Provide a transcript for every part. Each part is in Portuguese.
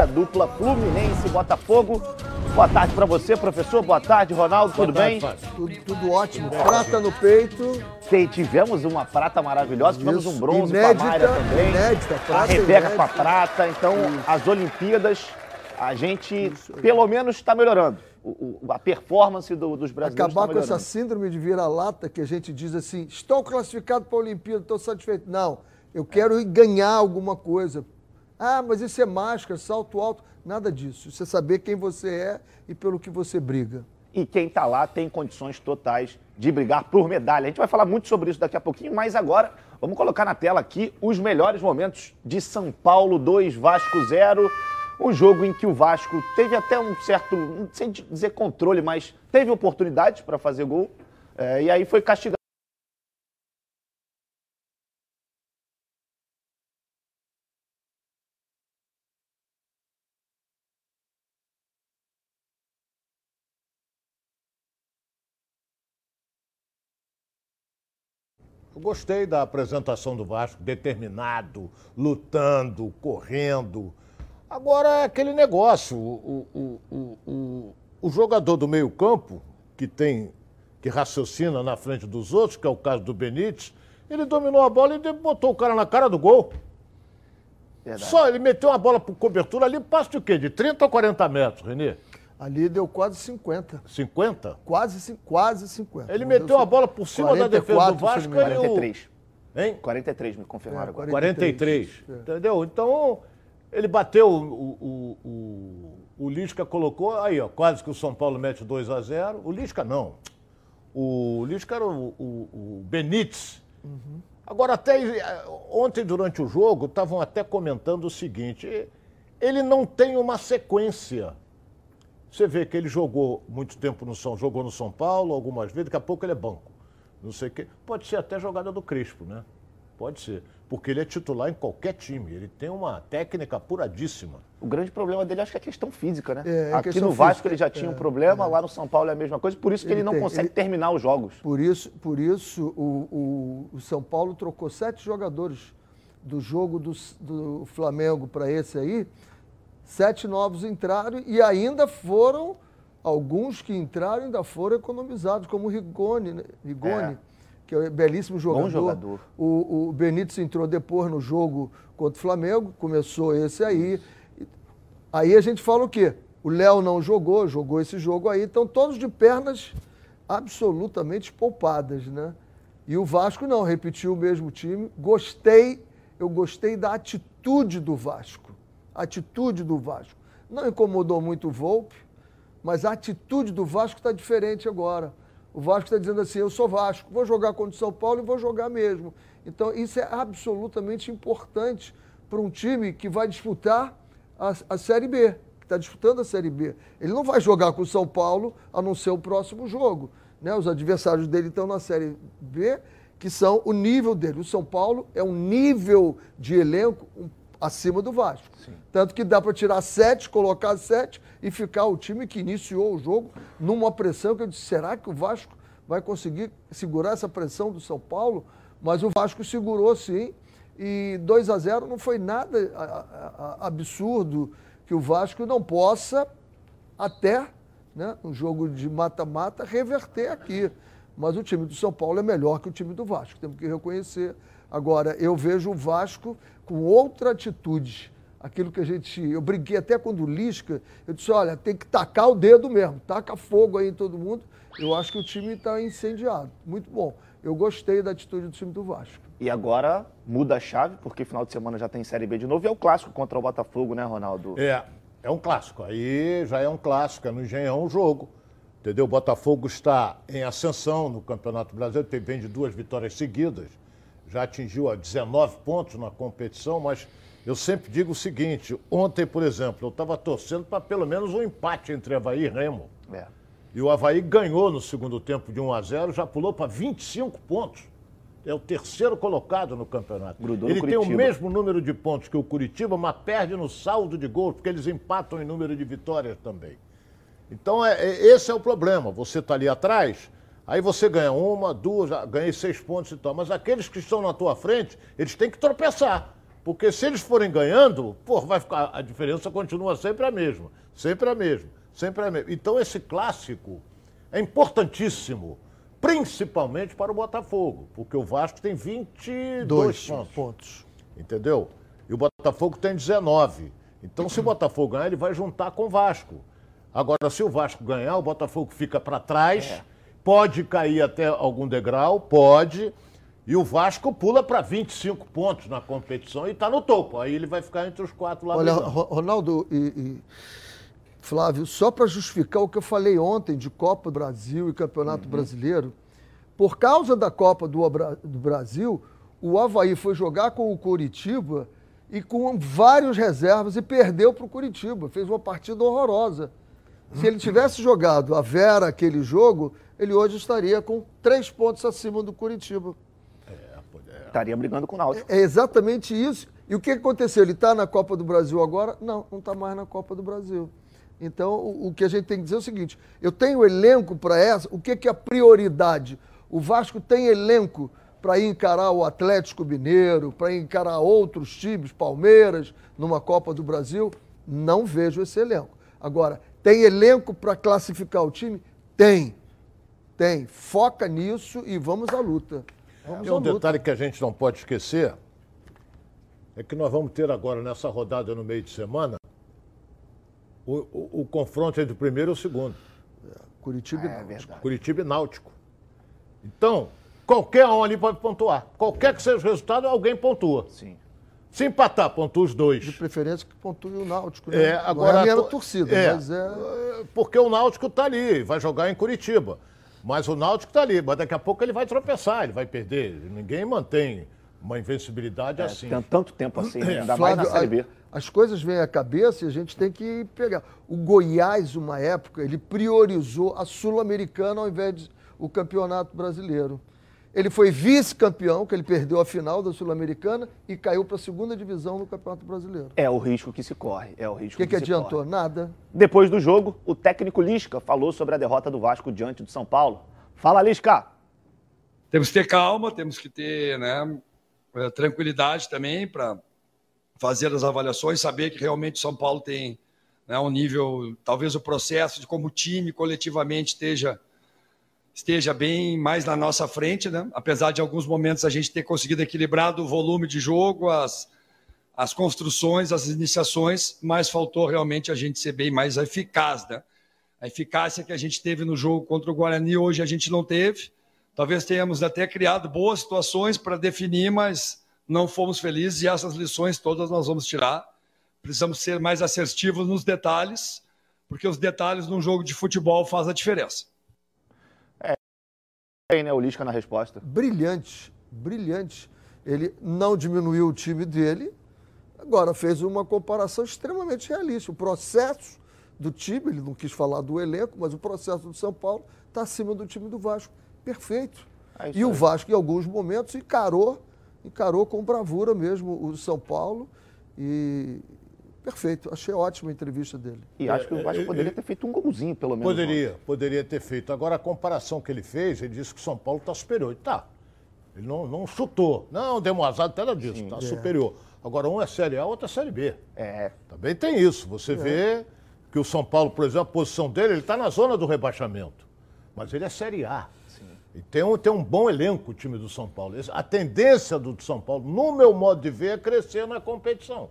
A dupla Fluminense Botafogo. Boa tarde para você, professor. Boa tarde, Ronaldo. Boa tudo tarde, bem? Tudo, tudo, ótimo. Prata no peito. tivemos uma prata maravilhosa, tivemos um bronze inédita, com a Mayra também. Inédita, prata a Rebeca com a prata. Então, Isso. as Olimpíadas, a gente Isso. pelo menos está melhorando. O, o, a performance do, dos brasileiros. Acabar tá com essa síndrome de vira-lata que a gente diz assim: estou classificado para a Olimpíada, estou satisfeito. Não, eu quero ganhar alguma coisa ah, mas isso é máscara, salto alto. Nada disso. Isso é saber quem você é e pelo que você briga. E quem está lá tem condições totais de brigar por medalha. A gente vai falar muito sobre isso daqui a pouquinho, mas agora vamos colocar na tela aqui os melhores momentos de São Paulo 2, Vasco 0. Um jogo em que o Vasco teve até um certo, sei dizer controle, mas teve oportunidades para fazer gol. É, e aí foi castigado. Eu gostei da apresentação do Vasco, determinado, lutando, correndo. Agora é aquele negócio, o, o, o, o, o jogador do meio-campo, que tem, que raciocina na frente dos outros, que é o caso do Benítez, ele dominou a bola e botou o cara na cara do gol. Verdade. Só ele meteu uma bola por cobertura ali, passo de quê? De 30 a 40 metros, Renê? Ali deu quase 50. 50? Quase, quase 50. Ele meteu a bola por cima 44, da defesa do Vasco. 43. O... Hein? 43, me confirmaram é, 43. 43. É. Entendeu? Então, ele bateu, o, o, o, o Lisca colocou, aí, ó, quase que o São Paulo mete 2 a 0 O Lisca não. O Lisca era o, o, o Benítez. Uhum. Agora, até ontem, durante o jogo, estavam até comentando o seguinte: ele não tem uma sequência. Você vê que ele jogou muito tempo no São, jogou no São Paulo algumas vezes, daqui a pouco ele é banco. Não sei o quê. Pode ser até jogada do Crespo, né? Pode ser. Porque ele é titular em qualquer time. Ele tem uma técnica apuradíssima. O grande problema dele acho que é a questão física, né? É, é Aqui no Vasco física. ele já tinha é, um problema, é. lá no São Paulo é a mesma coisa, por isso que ele, ele não tem, consegue ele... terminar os jogos. Por isso, por isso o, o, o São Paulo trocou sete jogadores do jogo do, do Flamengo para esse aí Sete novos entraram e ainda foram, alguns que entraram ainda foram economizados, como o Rigoni, né? Rigoni é. que é um belíssimo jogador. Bom jogador. O, o Benítez entrou depois no jogo contra o Flamengo, começou esse aí. Aí a gente fala o quê? O Léo não jogou, jogou esse jogo aí, então todos de pernas absolutamente poupadas, né? E o Vasco não, repetiu o mesmo time. Gostei, eu gostei da atitude do Vasco atitude do Vasco. Não incomodou muito o Volpe, mas a atitude do Vasco está diferente agora. O Vasco está dizendo assim: eu sou Vasco, vou jogar contra o São Paulo e vou jogar mesmo. Então, isso é absolutamente importante para um time que vai disputar a, a Série B, que está disputando a Série B. Ele não vai jogar com o São Paulo a não ser o próximo jogo. Né? Os adversários dele estão na Série B, que são o nível dele. O São Paulo é um nível de elenco um acima do Vasco. Sim. Tanto que dá para tirar sete, colocar sete e ficar o time que iniciou o jogo numa pressão que eu disse, será que o Vasco vai conseguir segurar essa pressão do São Paulo? Mas o Vasco segurou sim. E 2 a 0 não foi nada absurdo que o Vasco não possa até, né, no jogo de mata-mata, reverter aqui. Mas o time do São Paulo é melhor que o time do Vasco, temos que reconhecer. Agora, eu vejo o Vasco com outra atitude. Aquilo que a gente. Eu brinquei até quando o Lisca, eu disse: olha, tem que tacar o dedo mesmo, taca fogo aí em todo mundo. Eu acho que o time está incendiado. Muito bom. Eu gostei da atitude do time do Vasco. E agora muda a chave, porque final de semana já tem Série B de novo e é o clássico contra o Botafogo, né, Ronaldo? É, é um clássico. Aí já é um clássico, é no Engenhão o jogo. Entendeu? O Botafogo está em ascensão no Campeonato Brasileiro, vem de duas vitórias seguidas já atingiu a 19 pontos na competição, mas eu sempre digo o seguinte: ontem, por exemplo, eu estava torcendo para pelo menos um empate entre Havaí e Remo. É. E o Havaí ganhou no segundo tempo de 1 a 0, já pulou para 25 pontos. É o terceiro colocado no campeonato. Grudou Ele tem o mesmo número de pontos que o Curitiba, mas perde no saldo de gols, porque eles empatam em número de vitórias também. Então, é, é esse é o problema. Você está ali atrás, Aí você ganha uma, duas, ganhei seis pontos e tal. Mas aqueles que estão na tua frente, eles têm que tropeçar. Porque se eles forem ganhando, pô, vai ficar, a diferença continua sempre a mesma. Sempre a mesma. Sempre a mesma. Então esse clássico é importantíssimo, principalmente para o Botafogo, porque o Vasco tem 22 Dois pontos. pontos. Entendeu? E o Botafogo tem 19. Então, se o Botafogo ganhar, ele vai juntar com o Vasco. Agora, se o Vasco ganhar, o Botafogo fica para trás, pode cair até algum degrau, pode. E o Vasco pula para 25 pontos na competição e está no topo. Aí ele vai ficar entre os quatro lá Olha, Ronaldo e, e Flávio, só para justificar o que eu falei ontem de Copa do Brasil e Campeonato Uhum. Brasileiro, por causa da Copa do, do Brasil, o Havaí foi jogar com o Curitiba e com vários reservas e perdeu para o Curitiba. Fez uma partida horrorosa. Se ele tivesse jogado a Vera aquele jogo, ele hoje estaria com três pontos acima do Curitiba. Estaria brigando com o Náutico. É exatamente isso. E o que aconteceu? Ele está na Copa do Brasil agora? Não, não está mais na Copa do Brasil. Então, o, o que a gente tem que dizer é o seguinte: eu tenho elenco para essa. O que, que é a prioridade? O Vasco tem elenco para encarar o Atlético Mineiro, para encarar outros times, Palmeiras, numa Copa do Brasil? Não vejo esse elenco. Agora, tem elenco para classificar o time? Tem. Tem. Foca nisso e vamos à luta. Vamos Tem à um luta. detalhe que a gente não pode esquecer, é que nós vamos ter agora nessa rodada no meio de semana o, o- o confronto entre o primeiro e o segundo. Curitiba e É Náutico. verdade. Curitiba e Náutico. Então, qualquer um ali pode pontuar. Qualquer que seja o resultado, alguém pontua. Sim. Se empatar, pontua os dois. De preferência que pontue o Náutico. Né? É, agora Não é a minha to- torcida, é, mas é. é, Porque o Náutico está ali, vai jogar em Curitiba. Mas o Náutico está ali, mas daqui a pouco ele vai tropeçar, ele vai perder. Ninguém mantém uma invencibilidade assim. Tem tanto tempo assim, né? ainda mais Flávio, na Série B. as coisas vêm à cabeça e a gente tem que pegar. O Goiás, uma época, ele priorizou a Sul-Americana ao invés de o Campeonato Brasileiro. Ele foi vice-campeão, que ele perdeu a final da Sul-Americana e caiu para a segunda divisão no Campeonato Brasileiro. É o risco que se corre. É o risco que, que se adiantou? corre. Nada. Depois do jogo, o técnico Lisca falou sobre a derrota do Vasco diante do São Paulo. Fala, Lisca. temos que ter calma, temos que ter né, eh, tranquilidade também para fazer as avaliações, saber que realmente o São Paulo tem né, um nível, talvez o processo de como o time coletivamente esteja esteja bem mais na nossa frente, né? Apesar de alguns momentos a gente ter conseguido equilibrar o volume de jogo, as as construções, as iniciações, mas faltou realmente a gente ser bem mais eficaz, né? A eficácia que a gente teve no jogo contra o Guarani hoje a gente não teve. Talvez tenhamos até criado boas situações para definir, mas não fomos felizes e essas lições todas nós vamos tirar. Precisamos ser mais assertivos nos detalhes, porque os detalhes num jogo de futebol fazem a diferença. Aí, né, o Lisca na resposta. brilhante, brilhante. Ele não diminuiu o time dele, agora fez uma comparação extremamente realista. O processo do time, ele não quis falar do elenco, mas o processo do São Paulo está acima do time do Vasco. Perfeito. É e o. Vasco, em alguns momentos, encarou, encarou com bravura mesmo o São Paulo. E perfeito. Achei ótima a entrevista dele. E acho que o Vasco é, poderia é, ter feito um golzinho, pelo menos. ontem. Poderia, poderia ter feito. Agora, a comparação que ele fez, ele disse que o São Paulo está superior. E tá. Ele não, não chutou. Não, deu um azar, nada disso. Está superior. Agora, um é Série A, outro é Série B. É. Também tem isso. Você vê que o São Paulo, por exemplo, a posição dele, ele está na zona do rebaixamento. Mas ele é Série A. E tem um, tem um bom elenco o time do São Paulo. A tendência do São Paulo, no meu modo de ver, é crescer na competição.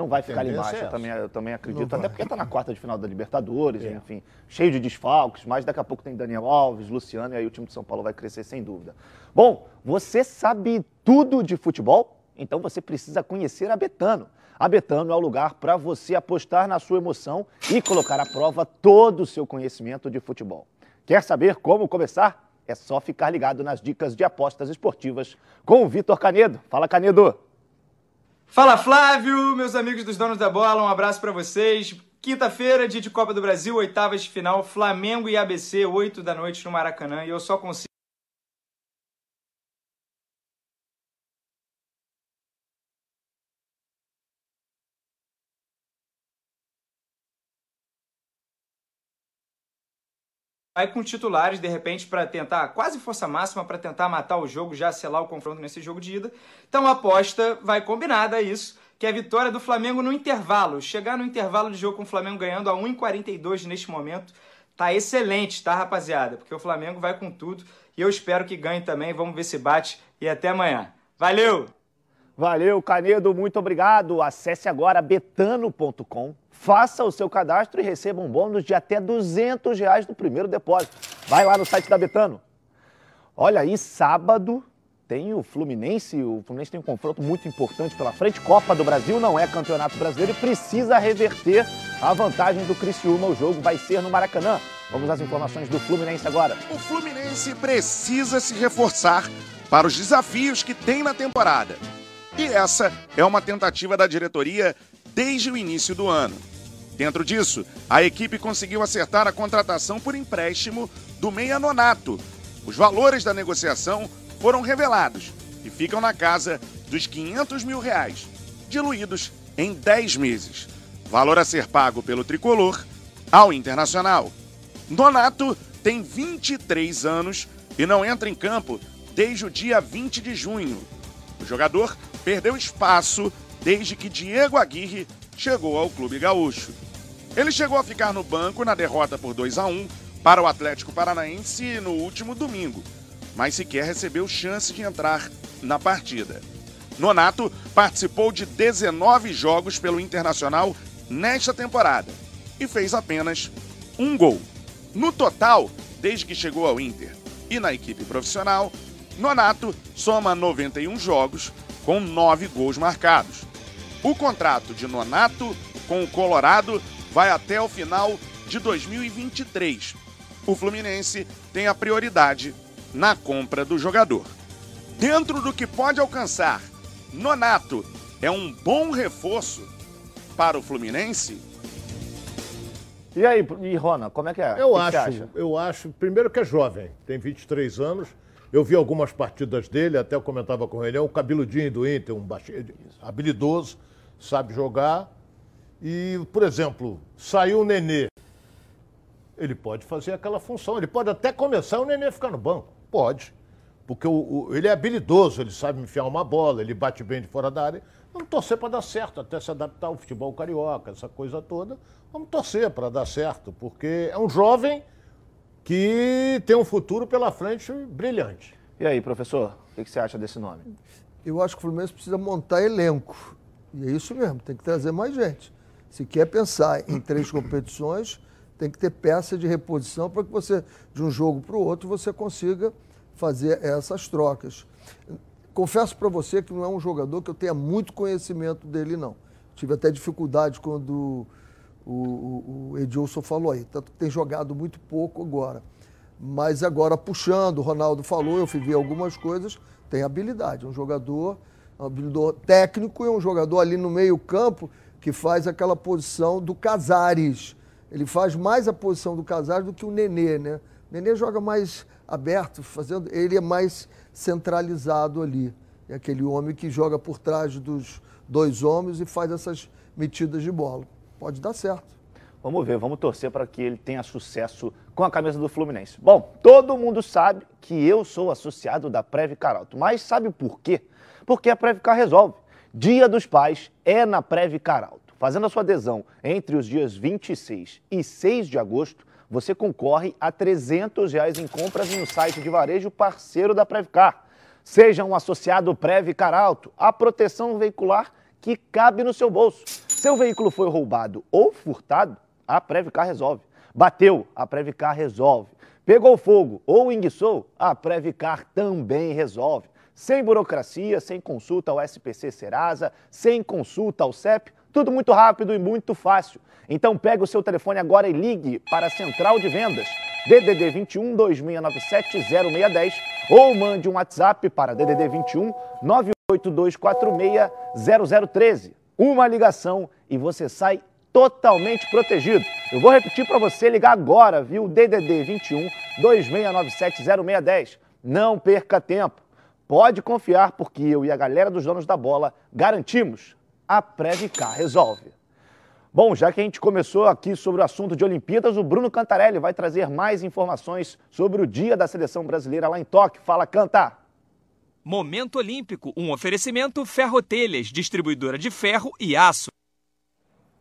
Não vai ficar ali embaixo, é eu também, eu também acredito. Até porque tá na quarta de final da Libertadores, É. enfim, cheio de desfalques, mas daqui a pouco tem Daniel Alves, Luciano, e aí o time de São Paulo vai crescer sem dúvida. Bom, você sabe tudo de futebol? Então você precisa conhecer a Betano. A Betano é o lugar para você apostar na sua emoção e colocar à prova todo o seu conhecimento de futebol. Quer saber como começar? É só ficar ligado nas dicas de apostas esportivas com o Vitor Canedo. Fala, Canedo! Fala Flávio, meus amigos dos donos da bola, um abraço pra vocês. Quinta-feira, dia de Copa do Brasil, oitavas de final, Flamengo e ABC, 8 da noite no Maracanã. E eu só consigo vai com titulares, de repente, para tentar, quase força máxima, para tentar matar o jogo, já selar o confronto nesse jogo de ida. Então a aposta vai combinada a isso, que é a vitória do Flamengo no intervalo. Chegar no intervalo de jogo com o Flamengo ganhando a 1,42 neste momento, tá excelente, tá, rapaziada? Porque o Flamengo vai com tudo e eu espero que ganhe também. Vamos ver se bate e até amanhã. Valeu! Valeu, Canedo, muito obrigado. Acesse agora betano.com, faça o seu cadastro e receba um bônus de até 200 reais no primeiro depósito. Vai lá no site da Betano. Olha aí, sábado tem o Fluminense. O Fluminense tem um confronto muito importante pela frente. Copa do Brasil não é campeonato brasileiro e precisa reverter a vantagem do Criciúma. O jogo vai ser no Maracanã. Vamos às informações do Fluminense agora. O Fluminense precisa se reforçar para os desafios que tem na temporada. E essa é uma tentativa da diretoria desde o início do ano. Dentro disso, a equipe conseguiu acertar a contratação por empréstimo do Meia Nonato. Os valores da negociação foram revelados e ficam na casa dos 500 mil reais, diluídos em 10 meses. Valor a ser pago pelo tricolor ao Internacional. Nonato tem 23 anos e não entra em campo desde o dia 20 de junho. O jogador perdeu espaço desde que Diego Aguirre chegou ao Clube Gaúcho. Ele chegou a ficar no banco na derrota por 2 a 1 para o Atlético Paranaense no último domingo, mas sequer recebeu chance de entrar na partida. Nonato participou de 19 jogos pelo Internacional nesta temporada e fez apenas um gol. No total, desde que chegou ao Inter e na equipe profissional, Nonato soma 91 jogos com 9 gols marcados. O contrato de Nonato com o Colorado vai até o final de 2023. O Fluminense tem a prioridade na compra do jogador. Dentro do que pode alcançar, Nonato é um bom reforço para o Fluminense? E aí, e Rona, como é que é? Eu que que acho, acha? eu acho, primeiro que é jovem, tem 23 anos. Eu vi algumas partidas dele, até eu comentava com ele, é um cabeludinho do Inter, um baixinho, habilidoso, sabe jogar. E, por exemplo, saiu o Nenê. Ele pode fazer aquela função, ele pode até começar o Nenê ficar no banco. Pode. Porque o, o- ele é habilidoso, ele sabe enfiar uma bola, ele bate bem de fora da área. Vamos torcer para dar certo, até se adaptar ao futebol carioca, essa coisa toda. Vamos torcer para dar certo, porque é um jovem que tem um futuro pela frente brilhante. E aí, professor, o que você acha desse nome? Eu acho que o Fluminense precisa montar elenco. E é isso mesmo, tem que trazer mais gente. Se quer pensar em três competições, tem que ter peça de reposição para que você, de um jogo para o outro, você consiga fazer essas trocas. Confesso para você que não é um jogador que eu tenha muito conhecimento dele, não. Tive até dificuldade quando o, o, Edilson falou aí, tanto que tem jogado muito pouco agora. Mas agora puxando, o Ronaldo falou, eu ver algumas coisas, tem habilidade. É um jogador, um habilidor técnico e um jogador ali no meio-campo que faz aquela posição do Casares. Ele faz mais a posição do Casares do que o Nenê, né? O Nenê joga mais aberto, fazendo, ele é mais centralizado ali. É aquele homem que joga por trás dos dois homens e faz essas metidas de bola. Pode dar certo. Vamos ver, vamos torcer para que ele tenha sucesso com a camisa do Fluminense. Bom, todo mundo sabe que eu sou associado da Previcar Alto, mas sabe por quê? Porque a Previcar resolve. Dia dos Pais é na Previcar Alto. Fazendo a sua adesão entre os dias 26 e 6 de agosto, você concorre a 300 reais em compras no site de varejo parceiro da Previcar. Seja um associado Previcar Alto, a proteção veicular que cabe no seu bolso. Seu veículo foi roubado ou furtado, a Previcar resolve. Bateu, a Previcar resolve. Pegou fogo ou enguiçou, a Previcar também resolve. Sem burocracia, sem consulta ao SPC Serasa, sem consulta ao CEP, tudo muito rápido e muito fácil. Então pegue o seu telefone agora e ligue para a Central de Vendas, DDD 21 2697 0610 ou mande um WhatsApp para DDD 21 98246 0013. Uma ligação e você sai totalmente protegido. Eu vou repetir para você ligar agora, viu? DDD 21 2697 0610. Não perca tempo. Pode confiar porque eu e a galera dos donos da bola garantimos. A Previcar resolve. Bom, já que a gente começou aqui sobre o assunto de Olimpíadas, o Bruno Cantarelli vai trazer mais informações sobre o dia da seleção brasileira lá em Tóquio. Fala, Canta! Momento Olímpico, um oferecimento Ferrotelhas, distribuidora de ferro e aço.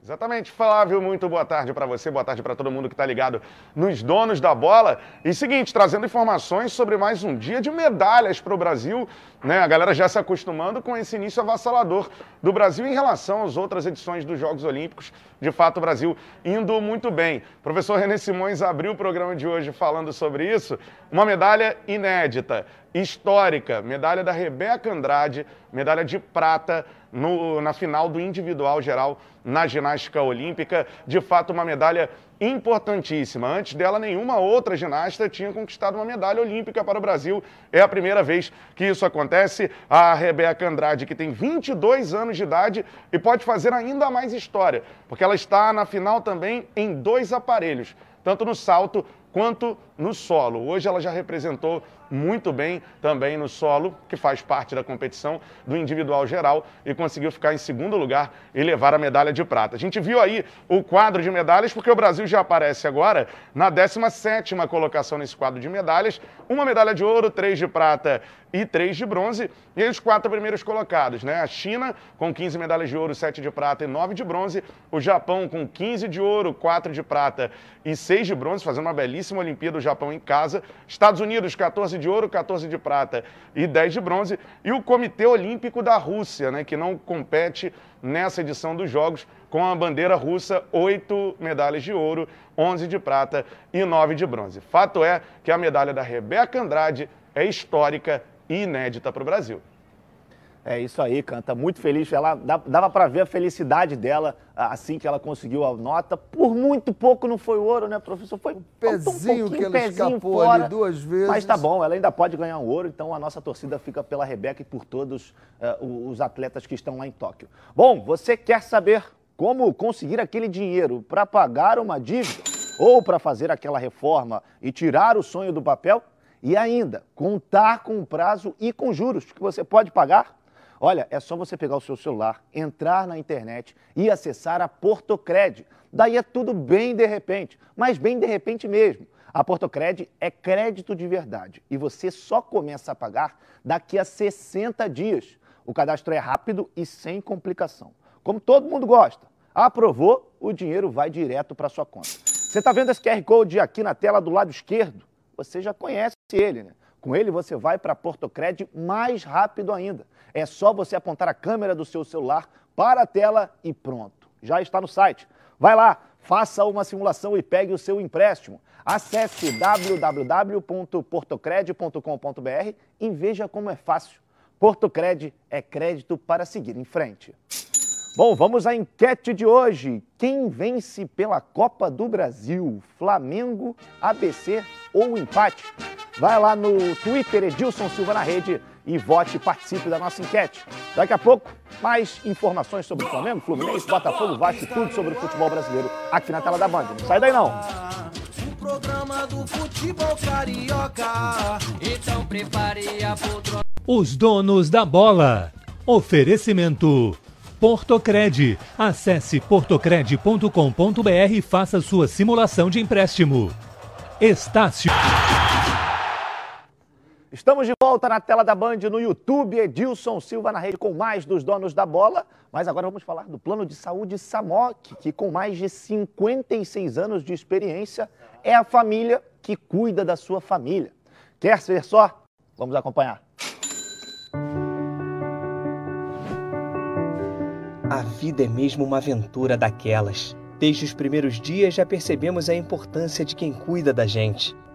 Exatamente, Flávio, muito boa tarde para você, boa tarde para todo mundo que está ligado nos donos da bola. E seguinte, trazendo informações sobre mais um dia de medalhas para o Brasil, né? A galera já se acostumando com esse início avassalador do Brasil em relação às outras edições dos Jogos Olímpicos. De fato, o Brasil indo muito bem. O professor René Simões abriu o programa de hoje falando sobre isso. Uma medalha inédita, histórica, medalha da Rebeca Andrade, medalha de prata no, na final do individual geral na ginástica olímpica. De fato, uma medalha importantíssima. Antes dela, nenhuma outra ginasta tinha conquistado uma medalha olímpica para o Brasil. É a primeira vez que isso acontece. A Rebeca Andrade, que tem 22 anos de idade e pode fazer ainda mais história, porque ela está na final também em dois aparelhos, tanto no salto quanto no solo. Hoje ela já representou muito bem também no solo, que faz parte da competição do individual geral, e conseguiu ficar em segundo lugar e levar a medalha de prata. A gente viu aí o quadro de medalhas, porque o Brasil já aparece agora na 17ª colocação nesse quadro de medalhas, uma medalha de ouro, três de prata e três de bronze, e os quatro primeiros colocados, né? A China com 15 medalhas de ouro, 7 de prata e 9 de bronze, o Japão com 15 de ouro, 4 de prata e 6 de bronze, fazendo uma belíssima Olimpíada, Japão em casa, Estados Unidos 14 de ouro, 14 de prata e 10 de bronze, e o Comitê Olímpico da Rússia, né, que não compete nessa edição dos Jogos, com a bandeira russa, 8 medalhas de ouro, 11 de prata e 9 de bronze. Fato é que a medalha da Rebeca Andrade é histórica e inédita para o Brasil. É isso aí, Canta. Muito feliz. Ela dava para ver a felicidade dela assim que ela conseguiu a nota. Por muito pouco não foi ouro, né, professor? Foi um pezinho um que ela escapou fora, ali duas vezes. Mas tá bom, ela ainda pode ganhar um ouro. Então a nossa torcida fica pela Rebeca e por todos uh, os atletas que estão lá em Tóquio. Bom, você quer saber como conseguir aquele dinheiro para pagar uma dívida ou para fazer aquela reforma e tirar o sonho do papel? E ainda, contar com o prazo e com juros que você pode pagar? Olha, é só você pegar o seu celular, entrar na internet e acessar a Portocred. Daí é tudo bem de repente, mas bem de repente mesmo. A Portocred é crédito de verdade e você só começa a pagar daqui a 60 dias. O cadastro é rápido e sem complicação. Como todo mundo gosta. Aprovou, o dinheiro vai direto para sua conta. Você está vendo esse QR Code aqui na tela do lado esquerdo? Você já conhece ele, né? Com ele você vai para Portocred mais rápido ainda. É só você apontar a câmera do seu celular para a tela e pronto. Já está no site. Vai lá, faça uma simulação e pegue o seu empréstimo. Acesse www.portocred.com.br e veja como é fácil. Portocred é crédito para seguir em frente. Bom, vamos à enquete de hoje. Quem vence pela Copa do Brasil? Flamengo, ABC ou empate? Vai lá no Twitter Edilson Silva na rede e vote e participe da nossa enquete. Daqui a pouco, mais informações sobre o Flamengo, Fluminense, Botafogo, Vasco, tudo sobre o futebol brasileiro aqui na tela da Band. Não sai daí não. Então Os donos da bola. Oferecimento. Portocred. Acesse portocred.com.br e faça sua simulação de empréstimo. Estácio. Estamos de volta na tela da Band no YouTube, Edilson Silva na rede com mais dos donos da bola. Mas agora vamos falar do plano de saúde Samok, que com mais de 56 anos de experiência é a família que cuida da sua família. Quer ser só? Vamos acompanhar. A vida é mesmo uma aventura daquelas. Desde os primeiros dias já percebemos a importância de quem cuida da gente.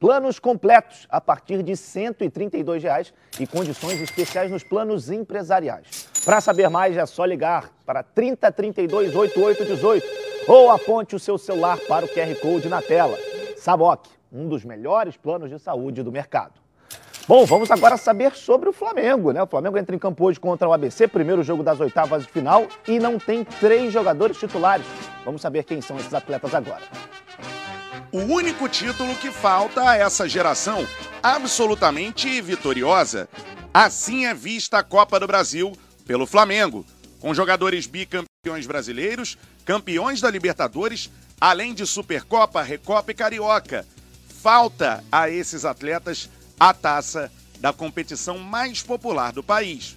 Planos completos a partir de 132 reais e condições especiais nos planos empresariais. Para saber mais é só ligar para 3032 8818 ou aponte o seu celular para o QR Code na tela. Samok, um dos melhores planos de saúde do mercado. Bom, vamos agora saber sobre o Flamengo, né? O Flamengo entra em campo hoje contra o ABC, primeiro jogo das oitavas de final, e não tem três jogadores titulares. Vamos saber quem são esses atletas agora. O único título que falta a essa geração absolutamente vitoriosa. Assim é vista a Copa do Brasil pelo Flamengo, com jogadores bicampeões brasileiros, campeões da Libertadores, além de Supercopa, Recopa e Carioca. Falta a esses atletas a taça da competição mais popular do país.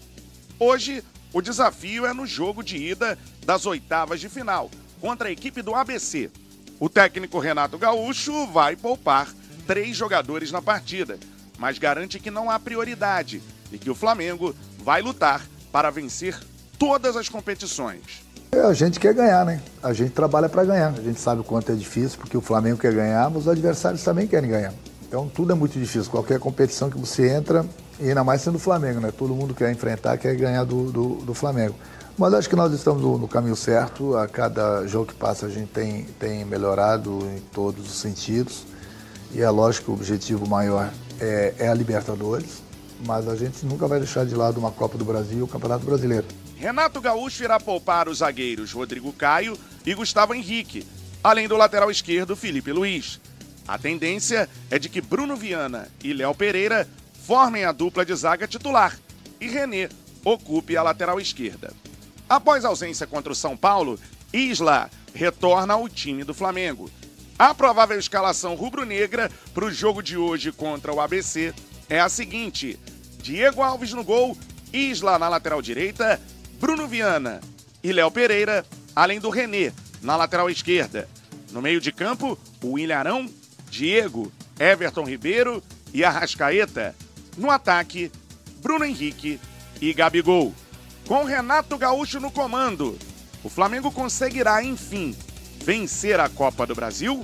Hoje, o desafio é no jogo de ida das oitavas de final, contra a equipe do ABC. O técnico Renato Gaúcho vai poupar três jogadores na partida, mas garante que não há prioridade e que o Flamengo vai lutar para vencer todas as competições. É, a gente quer ganhar, né? A gente trabalha para ganhar. A gente sabe o quanto é difícil, porque o Flamengo quer ganhar, mas os adversários também querem ganhar. Então tudo é muito difícil. Qualquer competição que você entra, e ainda mais sendo o Flamengo, né? Todo mundo quer enfrentar, quer ganhar do, do, do Flamengo. Mas acho que nós estamos no, caminho certo. A cada jogo que passa a gente tem, tem melhorado em todos os sentidos. E é lógico que o objetivo maior é, é a Libertadores. Mas a gente nunca vai deixar de lado uma Copa do Brasil e o Campeonato Brasileiro. Renato Gaúcho irá poupar os zagueiros Rodrigo Caio e Gustavo Henrique, além do lateral esquerdo Felipe Luiz. A tendência é de que Bruno Viana e Léo Pereira formem a dupla de zaga titular e René ocupe a lateral esquerda. Após ausência contra o São Paulo, Isla retorna ao time do Flamengo. A provável escalação rubro-negra para o jogo de hoje contra o ABC é a seguinte: Diego Alves no gol, Isla na lateral direita, Bruno Viana e Léo Pereira, além do René na lateral esquerda. No meio de campo, o Ilharão Diego, Everton Ribeiro e Arrascaeta. No ataque, Bruno Henrique e Gabigol. Com Renato Gaúcho no comando, o Flamengo conseguirá, enfim, vencer a Copa do Brasil?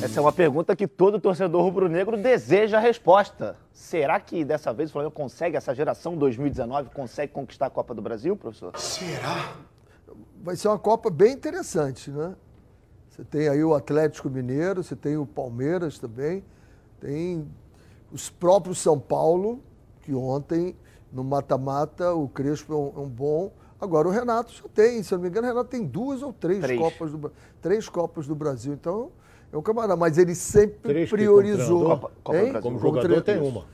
Essa é uma pergunta que todo torcedor rubro-negro deseja a resposta. Será que dessa vez o Flamengo consegue, essa geração 2019, consegue conquistar a Copa do Brasil, professor? Será? Vai ser uma Copa bem interessante, né? Você tem aí o Atlético Mineiro, você tem o Palmeiras também, tem os próprios São Paulo, que ontem, no mata-mata, o Crespo é um, é um, bom. Agora o Renato já tem, se eu não me engano, o Renato tem duas ou três, três. Copas do três Copas do Brasil. Então, é um camarada, mas ele sempre três priorizou. Copa, Copa Como, como jogador tem uma.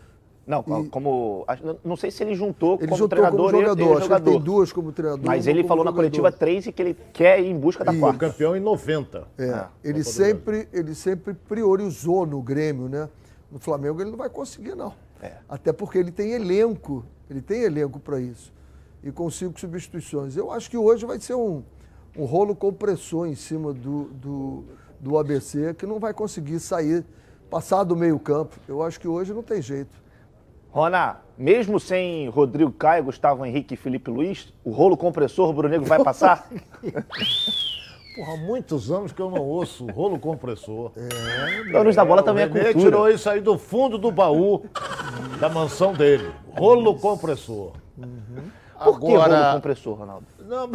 Não, e... como. Não sei se ele juntou ele como juntou treinador. Como jogador, ele, jogador. tem duas como treinador. Mas ele falou na coletiva três e que ele quer ir em busca da e quarta. campeão em 90. É, ah, ele, sempre, ele sempre priorizou no Grêmio, né? No Flamengo ele não vai conseguir, não. É. Até porque ele tem elenco. Ele tem elenco para isso. E com cinco substituições. Eu acho que hoje vai ser um, um rolo compressor em cima do, do, do ABC, que não vai conseguir sair, passar do meio-campo. Eu acho que hoje não tem jeito. Rona, mesmo sem Rodrigo Caio, Gustavo Henrique e Felipe Luiz, o rolo compressor rubro-negro vai passar? Porra, há muitos anos que eu não ouço rolo compressor. É, Donos da bola também é cultura. Ele tirou isso aí do fundo do baú da mansão dele. Rolo compressor. Uhum. Por Agora... que rolo compressor, Ronaldo? Não,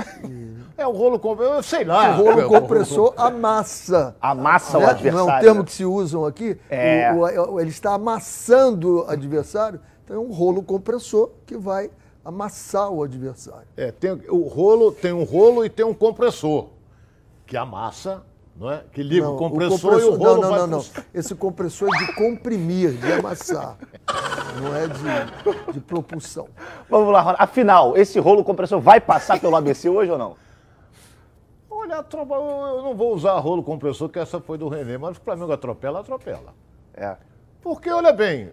é o rolo compressor, sei lá. O rolo compressor amassa. Amassa né? o adversário. Não é um termo que se usam aqui. É. O, o, ele está amassando o adversário. Então é um rolo compressor que vai amassar o adversário. É, tem, o rolo tem um rolo e tem um compressor que amassa não é? Que liga não, o, compressor o compressor e o rolo Não, não, não, não. Esse compressor é de comprimir, de amassar. não é de, de propulsão. Vamos lá, Ronaldo. Afinal, esse rolo compressor vai passar pelo ABC hoje ou não? Olha, eu não vou usar rolo compressor, que essa foi do René, mas o Flamengo atropela, atropela. É. Porque, olha bem,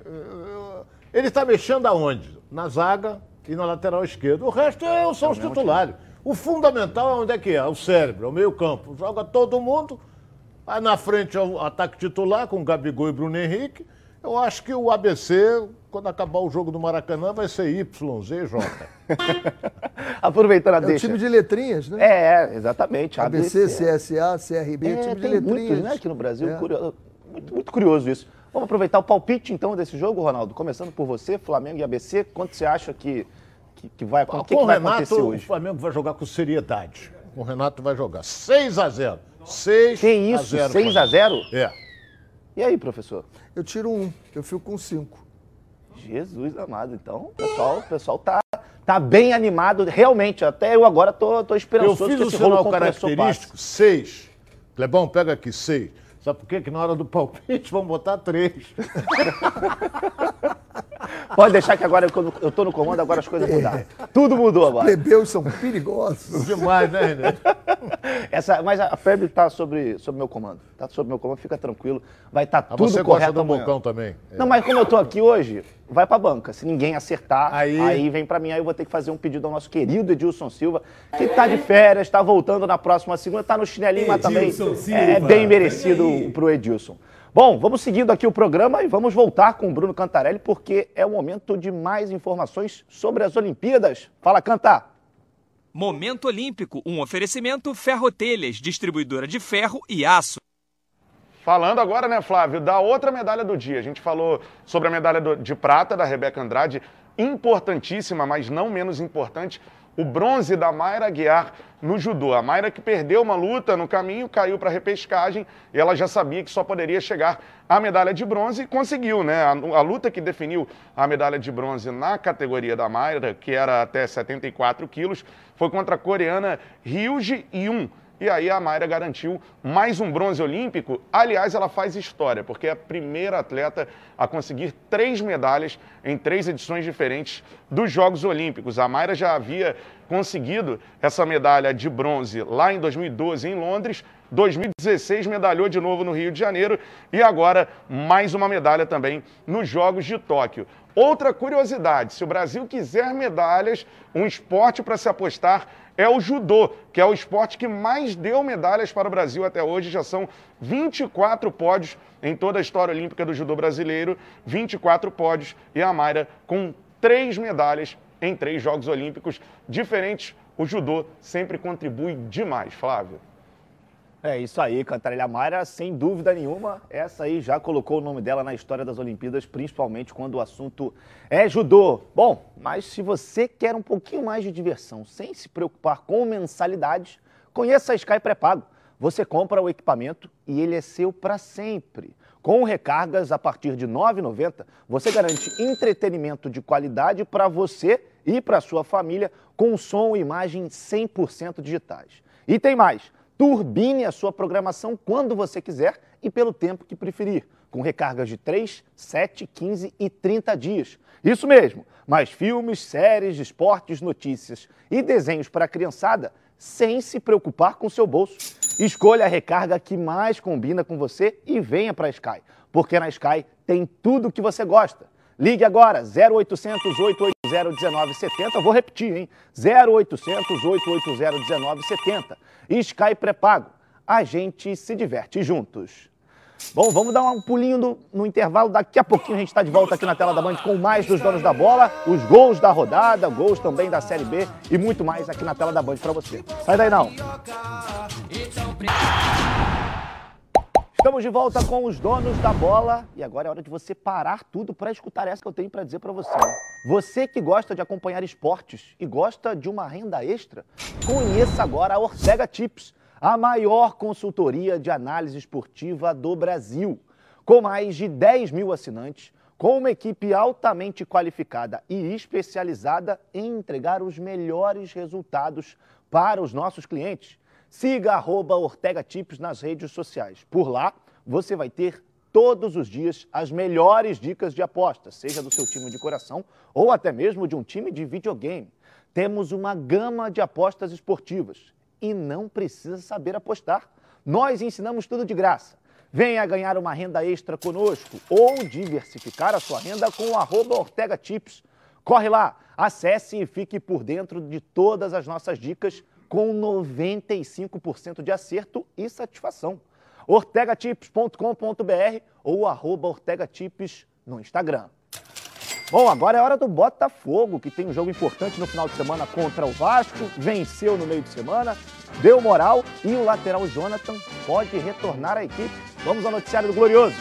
ele está mexendo aonde? Na zaga e na lateral esquerda. O resto é, são os titulares. O fundamental é onde é que é? O cérebro, é o meio campo. Joga todo mundo, aí na frente é o ataque titular com Gabigol e Bruno Henrique, Eu acho que o ABC, quando acabar o jogo do Maracanã, vai ser YZJ. Aproveitando a É o deixa. time de letrinhas, né? É, exatamente. ABC, CSA, CRB, É, time de tem letrinhas. muitos, né, aqui no Brasil. É. Curio- Muito, muito curioso isso. Vamos aproveitar o palpite, então, desse jogo, Ronaldo. Começando por você, Flamengo e ABC. Quanto você acha que, que, que vai, que, que com o Renato, acontecer o hoje? Flamengo vai jogar com seriedade. O Renato vai jogar 6 a 0 6 Que isso? 6 a 0? É. E aí, professor? Eu tiro um, eu fico com cinco. Jesus amado. Então, o pessoal, o pessoal tá, tá bem animado. Realmente, até eu agora tô, tô Eu esperançoso fiz que o sinal característico 6. Clebão, pega aqui 6. Sabe por quê? Que na hora do palpite vão botar 3. passe. Pode deixar que agora, quando eu tô no comando, agora as coisas mudaram. Tudo mudou agora. Plebeus são perigosos. Demais, né, René? Essa, mas a febre está sobre, sobre meu comando. Está sob meu comando, fica tranquilo. Vai estar Ah, tudo você correto gosta do amanhã. Também. É. Não, mas como eu tô aqui hoje, vai pra banca. Se ninguém acertar, aí, Aí- vem pra mim. Aí eu vou ter que fazer um pedido ao nosso querido Edilson Silva, que tá de férias, tá voltando na próxima segunda, tá no chinelinho, mas também Edilson Silva, é bem merecido aí. pro Edilson. Bom, vamos seguindo aqui o programa e vamos voltar com o Bruno Cantarelli, porque é o momento de mais informações sobre as Olimpíadas. Fala, Canta! Momento Olímpico, um oferecimento Ferrotelhas, distribuidora de ferro e aço. Falando agora, né, Flávio, da outra medalha do dia. A gente falou sobre a medalha de prata da Rebeca Andrade, importantíssima, mas não menos importante, o bronze da Mayra Guiar no judô. A Mayra que perdeu uma luta no caminho, caiu para a repescagem e ela já sabia que só poderia chegar à medalha de bronze e conseguiu, né? A, a luta que definiu a medalha de bronze na categoria da Mayra, que era até 74 quilos, foi contra a coreana Ryuji Yoon. E aí a Mayra garantiu mais um bronze olímpico. Aliás, ela faz história, porque é a primeira atleta a conseguir três medalhas em três edições diferentes dos Jogos Olímpicos. A Mayra já havia conseguido essa medalha de bronze lá em 2012 em Londres, 2016 medalhou de novo no Rio de Janeiro e agora mais uma medalha também nos Jogos de Tóquio. Outra curiosidade, se o Brasil quiser medalhas, um esporte para se apostar é o judô, que é o esporte que mais deu medalhas para o Brasil até hoje. Já são 24 pódios em toda a história olímpica do judô brasileiro, 24 pódios e a Mayra com três medalhas em três Jogos Olímpicos diferentes. O judô sempre contribui demais, Flávio. É isso aí, Cantarelha Mayra, sem dúvida nenhuma, essa aí já colocou o nome dela na história das Olimpíadas, principalmente quando o assunto é judô. Bom, mas se você quer um pouquinho mais de diversão, sem se preocupar com mensalidades, conheça a Sky Pré-Pago. Você compra o equipamento e ele é seu para sempre. Com recargas a partir de R$ 9,90, você garante entretenimento de qualidade para você e para sua família com som e imagem 100% digitais. E tem mais! Turbine a sua programação quando você quiser e pelo tempo que preferir, com recargas de 3, 7, 15 e 30 dias. Isso mesmo, mais filmes, séries, esportes, notícias e desenhos para a criançada sem se preocupar com seu bolso. Escolha a recarga que mais combina com você e venha para a Sky, porque na Sky tem tudo o que você gosta. Ligue agora, 0800 880 1970. Vou repetir, hein? 0800 880 1970. Sky pré-pago. A gente se diverte juntos. Bom, vamos dar um pulinho no, no intervalo. Daqui a pouquinho a gente está de volta aqui na tela da Band com mais dos donos da bola, os gols da rodada, gols também da Série B e muito mais aqui na tela da Band para você. Sai daí não. Estamos de volta com os donos da bola e agora é hora de você parar tudo para escutar essa que eu tenho para dizer para você. Você que gosta de acompanhar esportes e gosta de uma renda extra, conheça agora a Ortega Tips, a maior consultoria de análise esportiva do Brasil. Com mais de 10 mil assinantes, com uma equipe altamente qualificada e especializada em entregar os melhores resultados para os nossos clientes. Siga arroba Ortega Tips nas redes sociais. Por lá, você vai ter todos os dias as melhores dicas de aposta, seja do seu time de coração ou até mesmo de um time de videogame. Temos uma gama de apostas esportivas e não precisa saber apostar. Nós ensinamos tudo de graça. Venha ganhar uma renda extra conosco ou diversificar a sua renda com o arroba Ortega Tips. Corre lá, acesse e fique por dentro de todas as nossas dicas com 95% de acerto e satisfação. ortegatips.com.br ou arroba Ortega Tips no Instagram. Bom, agora é hora do Botafogo, que tem um jogo importante no final de semana contra o Vasco, venceu no meio de semana, deu moral e o lateral Jonathan pode retornar à equipe. Vamos ao noticiário do Glorioso.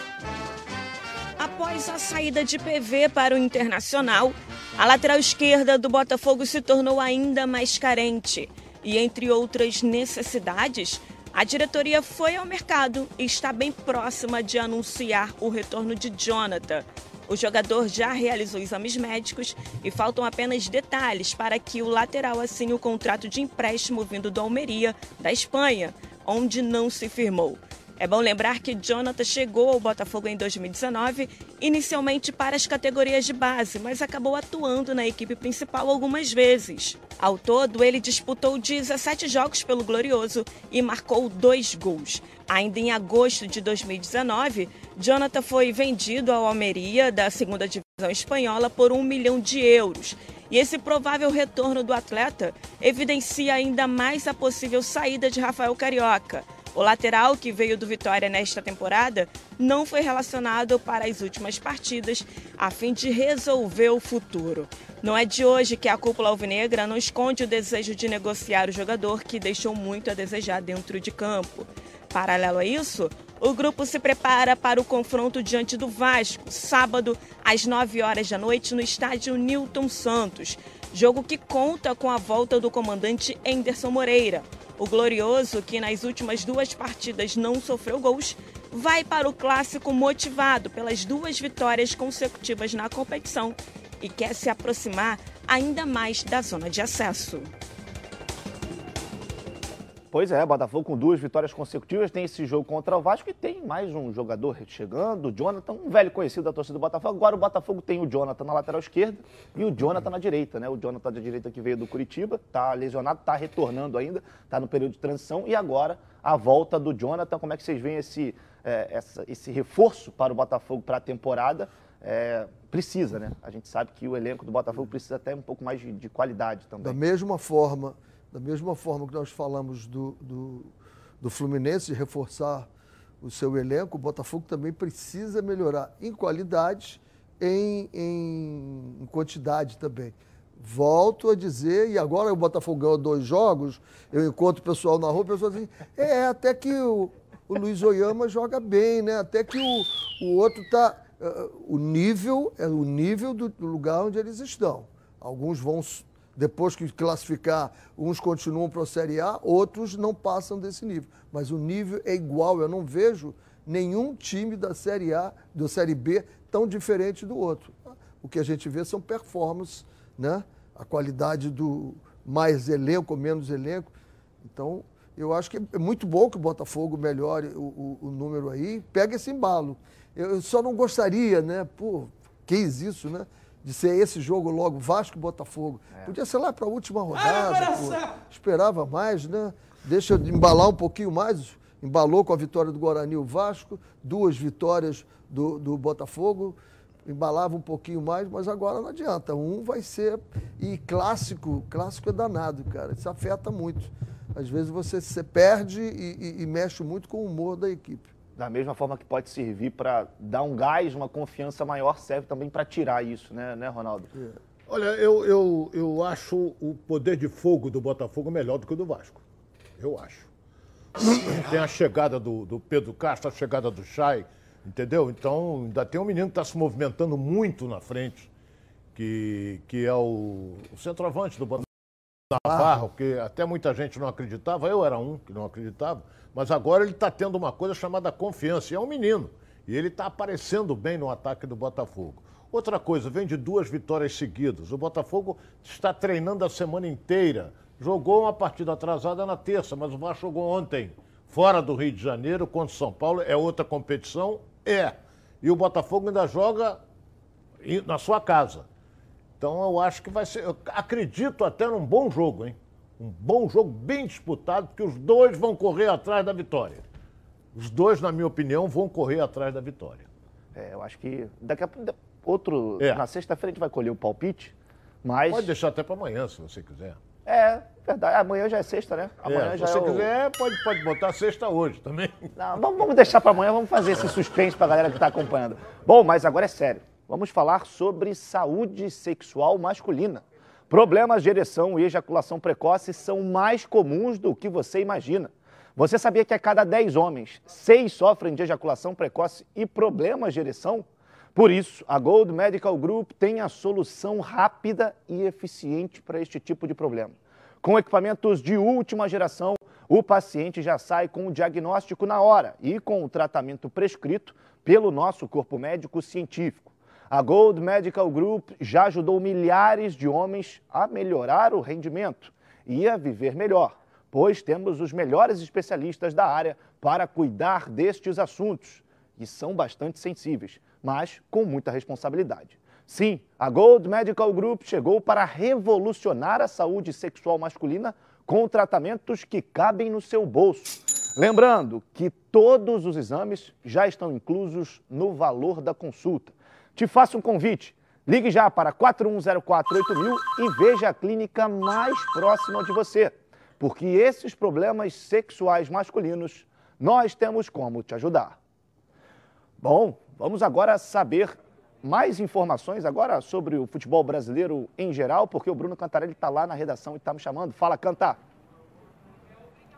Após a saída de PV para o Internacional, a lateral esquerda do Botafogo se tornou ainda mais carente. E entre outras necessidades, a diretoria foi ao mercado e está bem próxima de anunciar o retorno de Jonathan. O jogador já realizou exames médicos e faltam apenas detalhes para que o lateral assine o contrato de empréstimo vindo do Almeria, da Espanha, onde não se firmou. É bom lembrar que Jonathan chegou ao Botafogo em 2019, inicialmente para as categorias de base, mas acabou atuando na equipe principal algumas vezes. Ao todo, ele disputou 17 jogos pelo Glorioso e marcou dois gols. Ainda em agosto de 2019, Jonathan foi vendido ao Almeria, da segunda divisão espanhola, por um milhão de euros. E esse provável retorno do atleta evidencia ainda mais a possível saída de Rafael Carioca. O lateral que veio do Vitória nesta temporada não foi relacionado para as últimas partidas a fim de resolver o futuro. Não é de hoje que a cúpula alvinegra não esconde o desejo de negociar o jogador que deixou muito a desejar dentro de campo. Paralelo a isso, o grupo se prepara para o confronto diante do Vasco, sábado, às 9 horas da noite, no estádio Newton Santos. Jogo que conta com a volta do comandante Enderson Moreira. O Glorioso, que nas últimas duas partidas não sofreu gols, vai para o clássico motivado pelas duas vitórias consecutivas na competição e quer se aproximar ainda mais da zona de acesso. Pois é, Botafogo com duas vitórias consecutivas, tem esse jogo contra o Vasco e tem mais um jogador chegando, o Jonathan, um velho conhecido da torcida do Botafogo. Agora o Botafogo tem o Jonathan na lateral esquerda e o Jonathan na direita, né? O Jonathan da direita que veio do Curitiba, tá lesionado, tá retornando ainda, tá no período de transição e agora a volta do Jonathan. Como é que vocês veem esse, é, essa, esse reforço para o Botafogo para a temporada? É, precisa, né? A gente sabe que o elenco do Botafogo precisa até um pouco mais de, de qualidade também. Da mesma forma da mesma forma que nós falamos do, do, do Fluminense, de reforçar o seu elenco, o Botafogo também precisa melhorar em qualidade, em, em, em, quantidade também. Volto a dizer, e agora o Botafogo ganhou dois jogos, eu encontro o pessoal na rua, o pessoal diz, é, até que o, o Luiz Oyama joga bem, né? Até que o, o outro está. Uh, o nível é o nível do lugar onde eles estão. Alguns vão depois que classificar, uns continuam para a Série A, outros não passam desse nível. Mas o nível é igual. Eu não vejo nenhum time da Série A, da Série B, tão diferente do outro. O que a gente vê são performances, né? a qualidade do mais elenco, menos elenco. Então, eu acho que é muito bom que o Botafogo melhore o, o, o número aí, pega esse embalo. Eu só não gostaria, né? Pô, quis isso, né? De ser esse jogo logo Vasco e Botafogo. É. Podia ser lá para a última rodada. Pô. Esperava mais, né? Deixa eu embalar um pouquinho mais. Embalou com a vitória do Guarani o Vasco, duas vitórias do, do Botafogo. Embalava um pouquinho mais, mas agora não adianta. Um vai ser. E clássico, clássico é danado, cara. Isso afeta muito. Às vezes você se perde e, e, e mexe muito com o humor da equipe da mesma forma que pode servir para dar um gás, uma confiança maior, serve também para tirar isso, né, né Ronaldo? É. Olha, eu, eu, eu acho o poder de fogo do Botafogo melhor do que o do Vasco. Eu acho. Tem a chegada do, do Pedro Castro, a chegada do Chay, entendeu? Então, ainda tem um menino que está se movimentando muito na frente, que, que é o, o centroavante do Botafogo. Navarro, que até muita gente não acreditava, eu era um que não acreditava, mas agora ele está tendo uma coisa chamada confiança, e é um menino. E ele está aparecendo bem no ataque do Botafogo. Outra coisa, vem de duas vitórias seguidas. O Botafogo está treinando a semana inteira. Jogou uma partida atrasada na terça, mas o Vasco jogou ontem, fora do Rio de Janeiro, contra o São Paulo. É outra competição? É. E o Botafogo ainda joga na sua casa. Então eu acho que vai ser. Eu acredito até num bom jogo, hein? Um bom jogo, bem disputado, porque os dois vão correr atrás da vitória. Os dois, na minha opinião, vão correr atrás da vitória. É, eu acho que daqui a pouco. Outro. É. Na sexta-feira a gente vai colher o palpite, mas. Pode deixar até para amanhã, se você quiser. É, verdade. Amanhã já é sexta, né? É, amanhã é, já se você é o... quiser, pode, pode botar sexta hoje também. Não, vamos, vamos deixar para amanhã, vamos fazer esse suspense para a galera que está acompanhando. Bom, mas agora é sério. vamos falar sobre saúde sexual masculina. Problemas de ereção e ejaculação precoce são mais comuns do que você imagina. Você sabia que a cada 10 homens, 6 sofrem de ejaculação precoce e problemas de ereção? Por isso, a Gold Medical Group tem a solução rápida e eficiente para este tipo de problema. Com equipamentos de última geração, o paciente já sai com o diagnóstico na hora e com o tratamento prescrito pelo nosso corpo médico científico. A Gold Medical Group já ajudou milhares de homens a melhorar o rendimento e a viver melhor, pois temos os melhores especialistas da área para cuidar destes assuntos, e são bastante sensíveis, mas com muita responsabilidade. Sim, a Gold Medical Group chegou para revolucionar a saúde sexual masculina com tratamentos que cabem no seu bolso. Lembrando que todos os exames já estão inclusos no valor da consulta. Te faço um convite. Ligue já para 41048000 e veja a clínica mais próxima de você, porque esses problemas sexuais masculinos nós temos como te ajudar. Bom, vamos agora saber mais informações agora sobre o futebol brasileiro em geral, porque o Bruno Cantarelli está lá na redação e está me chamando. Fala, Cantar.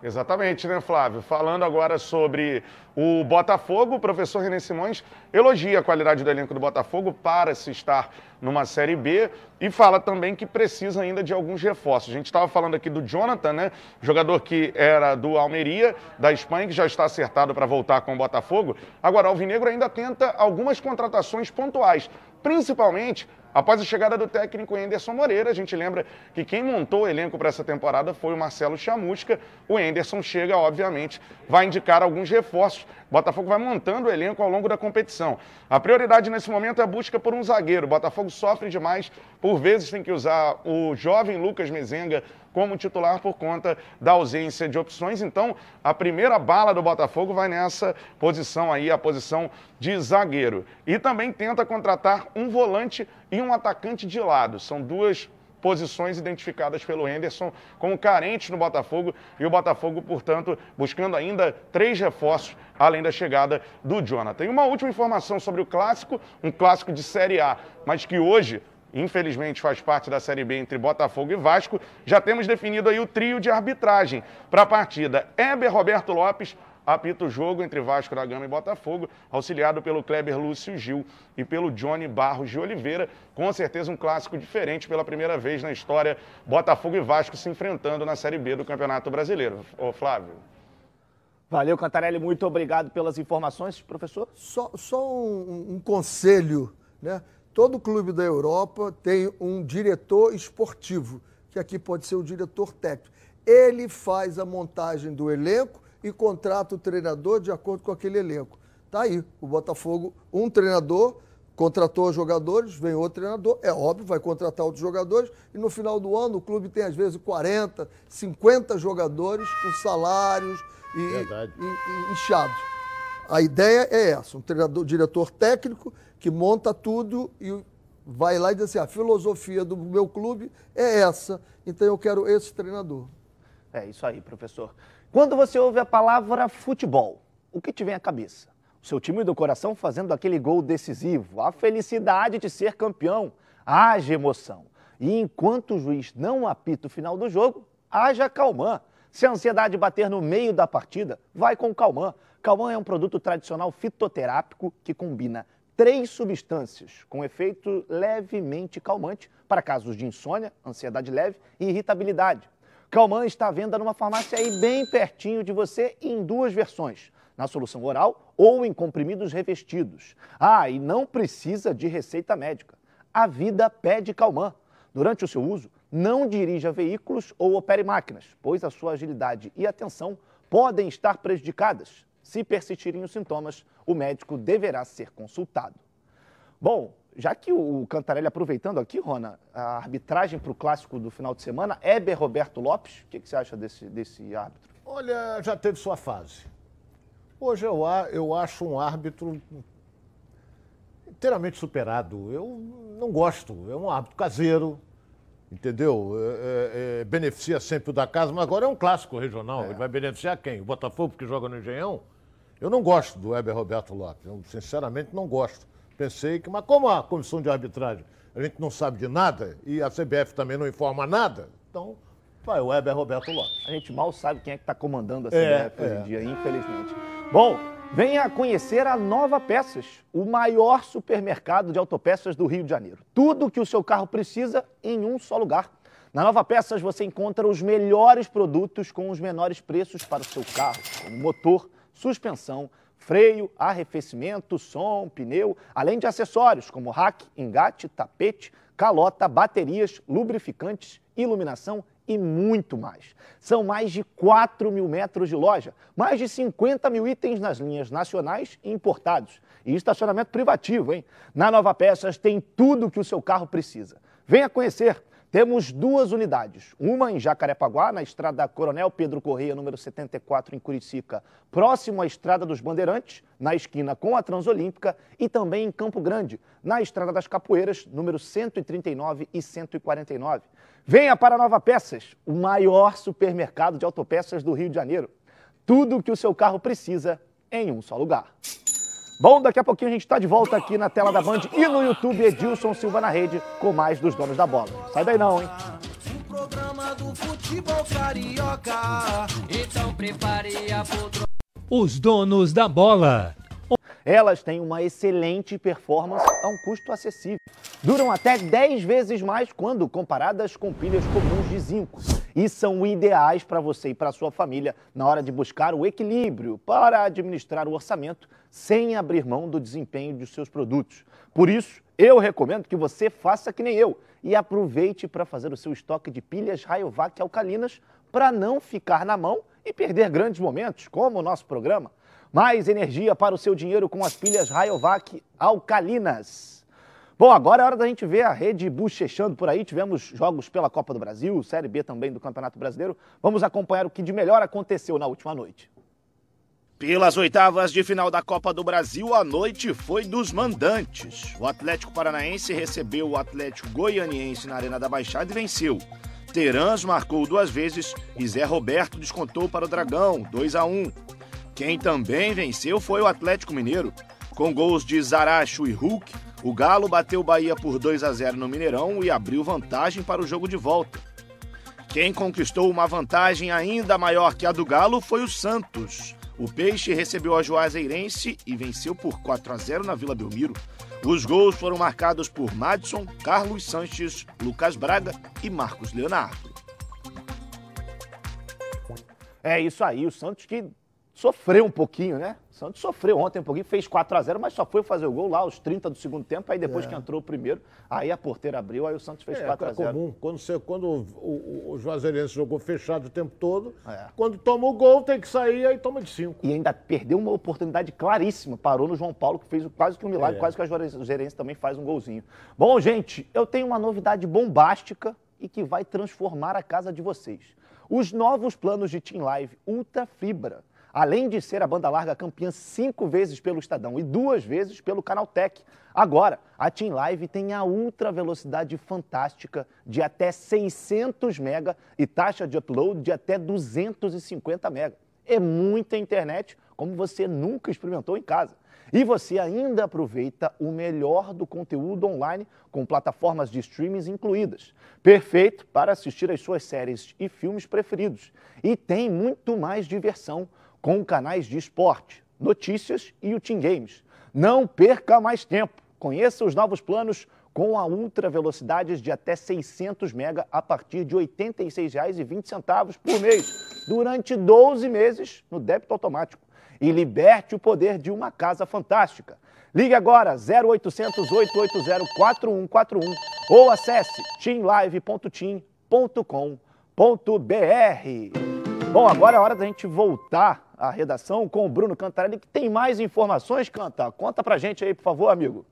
Exatamente, né, Flávio? Falando agora sobre o Botafogo, o professor René Simões elogia a qualidade do elenco do Botafogo para se estar numa Série B e fala também que precisa ainda de alguns reforços. A gente estava falando aqui do Jonathan, né? Jogador que era do Almeria, da Espanha, que já está acertado para voltar com o Botafogo. Agora, o Alvinegro ainda tenta algumas contratações pontuais, principalmente Após a chegada do técnico Enderson Moreira, a gente lembra que quem montou o elenco para essa temporada foi o Marcelo Chamusca. O Enderson chega, obviamente, vai indicar alguns reforços. Botafogo vai montando o elenco ao longo da competição. A prioridade nesse momento é a busca por um zagueiro. Botafogo sofre demais, por vezes tem que usar o jovem Lucas Mezenga como titular por conta da ausência de opções. Então, a primeira bala do Botafogo vai nessa posição aí, a posição de zagueiro. E também tenta contratar um volante e um atacante de lado. São duas posições identificadas pelo Henderson como carentes no Botafogo e o Botafogo, portanto, buscando ainda três reforços além da chegada do Jonathan. E uma última informação sobre o clássico, um clássico de Série A, mas que hoje infelizmente faz parte da Série B entre Botafogo e Vasco, já temos definido aí o trio de arbitragem para a partida. Heber Roberto Lopes apita o jogo entre Vasco da Gama e Botafogo, auxiliado pelo Kleber Lúcio Gil e pelo Johnny Barros de Oliveira. Com certeza um clássico diferente pela primeira vez na história, Botafogo e Vasco se enfrentando na Série B do Campeonato Brasileiro. Ô Flávio. Valeu, Cantarelli, muito obrigado pelas informações, professor. Só, só um, um conselho, né? Todo clube da Europa tem um diretor esportivo, que aqui pode ser o diretor técnico. Ele faz a montagem do elenco e contrata o treinador de acordo com aquele elenco. Tá aí, o Botafogo, um treinador contratou os jogadores, vem outro treinador, é óbvio, vai contratar outros jogadores, e no final do ano o clube tem às vezes 40, 50 jogadores com salários e, e, e inchados. A ideia é essa, um treinador, diretor técnico que monta tudo e vai lá e diz assim: a filosofia do meu clube é essa, então eu quero esse treinador. É isso aí, professor. Quando você ouve a palavra futebol, o que te vem à cabeça? O seu time do coração fazendo aquele gol decisivo, a felicidade de ser campeão, haja emoção. E enquanto o juiz não apita o final do jogo, haja calmã. Se a ansiedade bater no meio da partida, vai com calmã. Calmã é um produto tradicional fitoterápico que combina três substâncias com efeito levemente calmante para casos de insônia, ansiedade leve e irritabilidade. Calman está à venda numa farmácia aí bem pertinho de você em duas versões, na solução oral ou em comprimidos revestidos. Ah, e não precisa de receita médica. A vida pede Calman. Durante o seu uso, não dirija veículos ou opere máquinas, pois a sua agilidade e atenção podem estar prejudicadas. Se persistirem os sintomas, o médico deverá ser consultado. Bom, já que o Cantarelli, aproveitando aqui, Rona, a arbitragem para o clássico do final de semana, Heber Roberto Lopes, o que, que, você acha desse, desse árbitro? Olha, já teve sua fase. Hoje eu, eu acho um árbitro inteiramente superado. Eu não gosto. É um árbitro caseiro, entendeu? É, é, é, beneficia sempre o da casa, mas agora é um clássico regional. É. Ele vai beneficiar quem? O Botafogo, que joga no Engenhão? Eu não gosto do Heber Roberto Lopes. Eu, sinceramente, não gosto. Pensei que, mas como a comissão de arbitragem a gente não sabe de nada e a CBF também não informa nada, então vai, o Weber Roberto Lopes. A gente mal sabe quem é que está comandando a É, CBF hoje é. em dia, infelizmente. Bom, venha conhecer a Nova Peças, o maior supermercado de autopeças do Rio de Janeiro. Tudo que o seu carro precisa em um só lugar. Na Nova Peças você encontra os melhores produtos com os menores preços para o seu carro, como motor, suspensão, freio, arrefecimento, som, pneu, além de acessórios como rack, engate, tapete, calota, baterias, lubrificantes, iluminação e muito mais. São mais de 4 mil metros de loja, mais de 50 mil itens nas linhas nacionais e importados. E estacionamento privativo, hein? Na Nova Peças tem tudo que o seu carro precisa. Venha conhecer. Temos duas unidades, uma em Jacarepaguá, na estrada Coronel Pedro Correia, número 74, em Curicica, próximo à Estrada dos Bandeirantes, na esquina com a Transolímpica, e também em Campo Grande, na Estrada das Capoeiras, número 139 e 149. Venha para Nova Peças, o maior supermercado de autopeças do Rio de Janeiro. Tudo o que o seu carro precisa em um só lugar. Bom, daqui a pouquinho a gente está de volta aqui na tela da Band e no YouTube Edilson Silva na rede com mais dos donos da bola. Sai daí não, hein? programa do futebol carioca. Então prepare a poltrona. Os donos da bola. Elas têm uma excelente performance a um custo acessível. Duram até 10 vezes mais quando comparadas com pilhas comuns de zinco. E são ideais para você e para sua família na hora de buscar o equilíbrio para administrar o orçamento sem abrir mão do desempenho dos seus produtos. Por isso, eu recomendo que você faça que nem eu e aproveite para fazer o seu estoque de pilhas Rayovac alcalinas para não ficar na mão e perder grandes momentos, como o nosso programa. Mais energia para o seu dinheiro com as pilhas Rayovac alcalinas. Bom, agora é hora da gente ver a rede bochechando por aí. Tivemos jogos pela Copa do Brasil, Série B também do Campeonato Brasileiro. Vamos acompanhar o que de melhor aconteceu na última noite. Pelas oitavas de final da Copa do Brasil, a noite foi dos mandantes. O Atlético Paranaense recebeu o Atlético Goianiense na Arena da Baixada e venceu. Terãs marcou duas vezes e Zé Roberto descontou para o Dragão, 2 a 1. Quem também venceu foi o Atlético Mineiro. Com gols de Zaracho e Hulk, o Galo bateu o Bahia por 2 a 0 no Mineirão e abriu vantagem para o jogo de volta. Quem conquistou uma vantagem ainda maior que a do Galo foi o Santos. O Peixe recebeu a Juazeirense e venceu por 4 a 0 na Vila Belmiro. Os gols foram marcados por Madison, Carlos Sanches, Lucas Braga e Marcos Leonardo. É isso aí, o Santos que sofreu um pouquinho, né? O Santos sofreu ontem um pouquinho, fez 4 a 0 mas só foi fazer o gol lá aos 30 do segundo tempo, aí depois É. que entrou o primeiro, aí a porteira abriu, aí o Santos fez É, 4 a é 0 comum. Quando, você, quando o, o, o Juazeirense jogou fechado o tempo todo, É. quando toma o gol, tem que sair, aí toma de cinco. E ainda perdeu uma oportunidade claríssima. Parou no João Paulo, que fez quase que um milagre, É. quase que a gerência também faz um golzinho. Bom, gente, eu tenho uma novidade bombástica e que vai transformar a casa de vocês. Os novos planos de Team Live Ultra Fibra. Além de ser a banda larga campeã cinco vezes pelo Estadão e duas vezes pelo Canaltech. Agora, a Team Live tem a ultra velocidade fantástica de até 600 mega e taxa de upload de até 250 mega. É muita internet, como você nunca experimentou em casa. E você ainda aproveita o melhor do conteúdo online com plataformas de streamings incluídas. Perfeito para assistir às suas séries e filmes preferidos. E tem muito mais diversão com canais de esporte, notícias e o Team Games. Não perca mais tempo. Conheça os novos planos com a ultra velocidades de até 600 mega a partir de R$ 86,20 por mês, durante 12 meses no débito automático. E liberte o poder de uma casa fantástica. Ligue agora 0800 880 4141 ou acesse teamlive.team.com.br. Bom, agora é hora da gente voltar à redação com o Bruno Cantarelli, que tem mais informações. Canta, conta pra gente aí, por favor, amigo.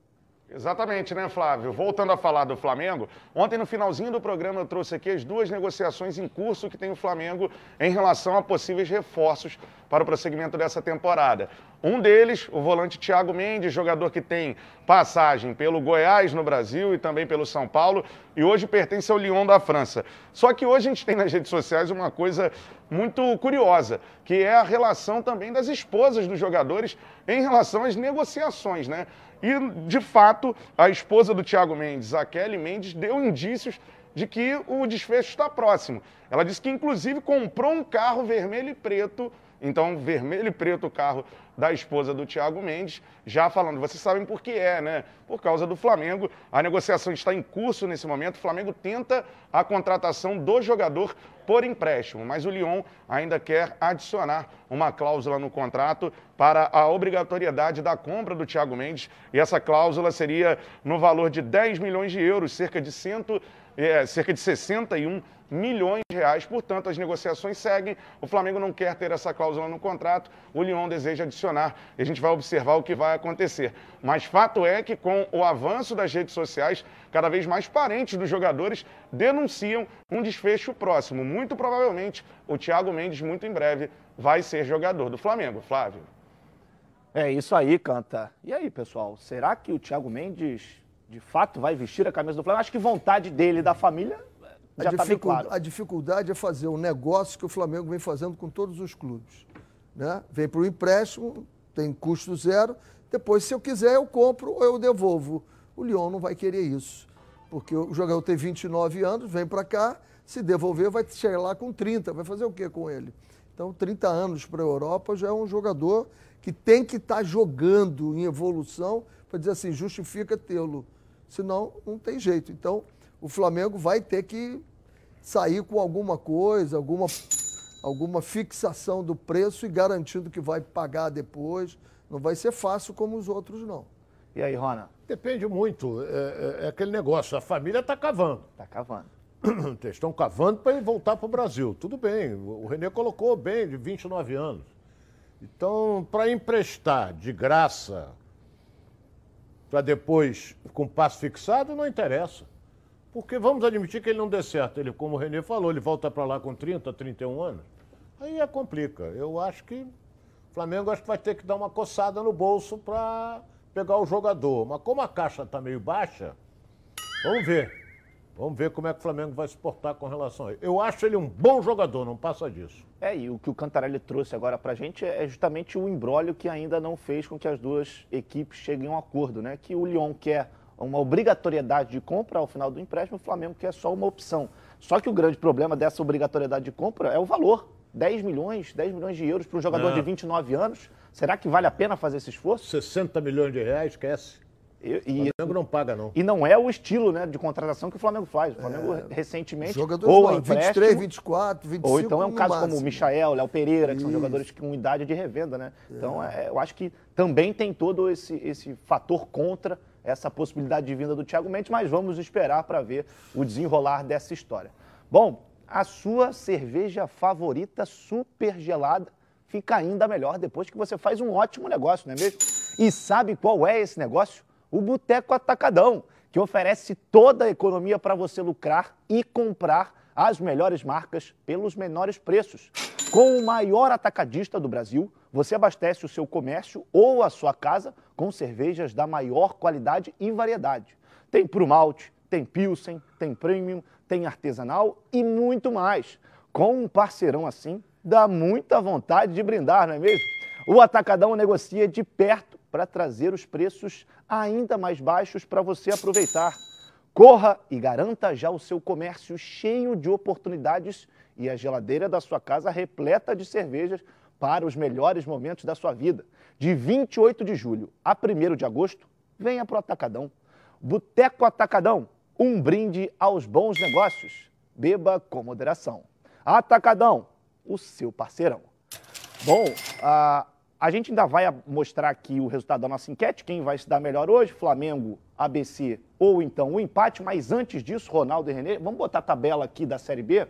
Exatamente, né, Flávio? Voltando a falar do Flamengo, ontem no finalzinho do programa eu trouxe aqui as duas negociações em curso que tem o Flamengo em relação a possíveis reforços para o prosseguimento dessa temporada. Um deles, o volante Thiago Mendes, jogador que tem passagem pelo Goiás no Brasil e também pelo São Paulo, e hoje pertence ao Lyon da França. Só que hoje a gente tem nas redes sociais uma coisa muito curiosa, que é a relação também das esposas dos jogadores em relação às negociações, né? E, de fato, a esposa do Thiago Mendes, a Kelly Mendes, deu indícios de que o desfecho está próximo. Ela disse que, inclusive, comprou um carro vermelho e preto então, vermelho e preto o carro da esposa do Thiago Mendes, já falando, vocês sabem por que é, né? Por causa do Flamengo. A negociação está em curso nesse momento. O Flamengo tenta a contratação do jogador por empréstimo, mas o Lyon ainda quer adicionar uma cláusula no contrato para a obrigatoriedade da compra do Thiago Mendes. E essa cláusula seria no valor de 10 milhões de euros, cerca de, cento, é, cerca de 61 milhões de reais. Portanto, as negociações seguem. O Flamengo não quer ter essa cláusula no contrato. O Lyon deseja adicionar. E a gente vai observar o que vai acontecer. Mas fato é que com o avanço das redes sociais, cada vez mais parentes dos jogadores denunciam um desfecho próximo. Muito provavelmente, o Thiago Mendes, muito em breve, vai ser jogador do Flamengo. Flávio. É isso aí, Canta. E aí, pessoal, será que o Thiago Mendes de fato vai vestir a camisa do Flamengo? Acho que vontade dele e da família já está bem claro. A dificuldade é fazer um negócio que o Flamengo vem fazendo com todos os clubes. Né? Vem para o empréstimo, tem custo zero, depois, se eu quiser, eu compro ou eu devolvo. O Lyon não vai querer isso, porque o jogador tem 29 anos, vem para cá, se devolver, vai chegar lá com 30, vai fazer o quê com ele? Então, 30 anos para a Europa já é um jogador que tem que estar tá jogando em evolução para dizer assim, justifica tê-lo. Senão, não tem jeito. Então, o Flamengo vai ter que sair com alguma coisa, alguma, alguma fixação do preço e garantindo que vai pagar depois. Não vai ser fácil como os outros, não. E aí, Rona? Depende muito. É, é, é aquele negócio, a família está cavando. Está cavando. Eles estão cavando para ele voltar para o Brasil. Tudo bem, o Renê colocou bem, de 29 anos. Então, para emprestar de graça, para depois com passo fixado, não interessa. Porque vamos admitir que ele não dê certo. Ele, como o Renê falou, ele volta para lá com 30, 31 anos. Aí é complica. Eu acho que o Flamengo acho que vai ter que dar uma coçada no bolso para pegar o jogador. Mas como a caixa está meio baixa, vamos ver. Vamos ver como é que o Flamengo vai se portar com relação a ele. Eu acho ele um bom jogador, não passa disso. É, e o que o Cantarelli trouxe agora pra gente é justamente o embrólio que ainda não fez com que as duas equipes cheguem a um acordo, né? Que o Lyon quer uma obrigatoriedade de compra ao final do empréstimo, o Flamengo quer só uma opção. Só que o grande problema dessa obrigatoriedade de compra é o valor. 10 milhões, 10 milhões de euros para um jogador é. de 29 anos. Será que vale a pena fazer esse esforço? 60 milhões de reais, esquece. E, e, o Flamengo não paga, não. E não é o estilo né, de contratação que o Flamengo faz. O Flamengo é, recentemente. Jogadores ou empréstimo, 23, 24, 25. Ou então é um caso máximo. como o Michael, Léo Pereira, que Isso. são jogadores com idade de revenda, né? É. Então é, eu acho que também tem todo esse, esse fator contra essa possibilidade de vinda do Thiago Mendes, mas vamos esperar para ver o desenrolar dessa história. Bom, a sua cerveja favorita super gelada fica ainda melhor depois que você faz um ótimo negócio, não é mesmo? E sabe qual é esse negócio? O Boteco Atacadão, que oferece toda a economia para você lucrar e comprar as melhores marcas pelos menores preços. Com o maior atacadista do Brasil, você abastece o seu comércio ou a sua casa com cervejas da maior qualidade e variedade. Tem pro malte, tem pilsen, tem premium, tem artesanal e muito mais. Com um parceirão assim, dá muita vontade de brindar, não é mesmo? O Atacadão negocia de perto para trazer os preços ainda mais baixos para você aproveitar. Corra e garanta já o seu comércio cheio de oportunidades e a geladeira da sua casa repleta de cervejas para os melhores momentos da sua vida. De 28 de julho a 1 de agosto, venha para o Atacadão. Boteco Atacadão, um brinde aos bons negócios. Beba com moderação. Atacadão, o seu parceirão. Bom, a, a gente ainda vai mostrar aqui o resultado da nossa enquete, quem vai se dar melhor hoje, Flamengo, ABC ou então o empate, mas antes disso, Ronaldo e Renê, vamos botar a tabela aqui da Série B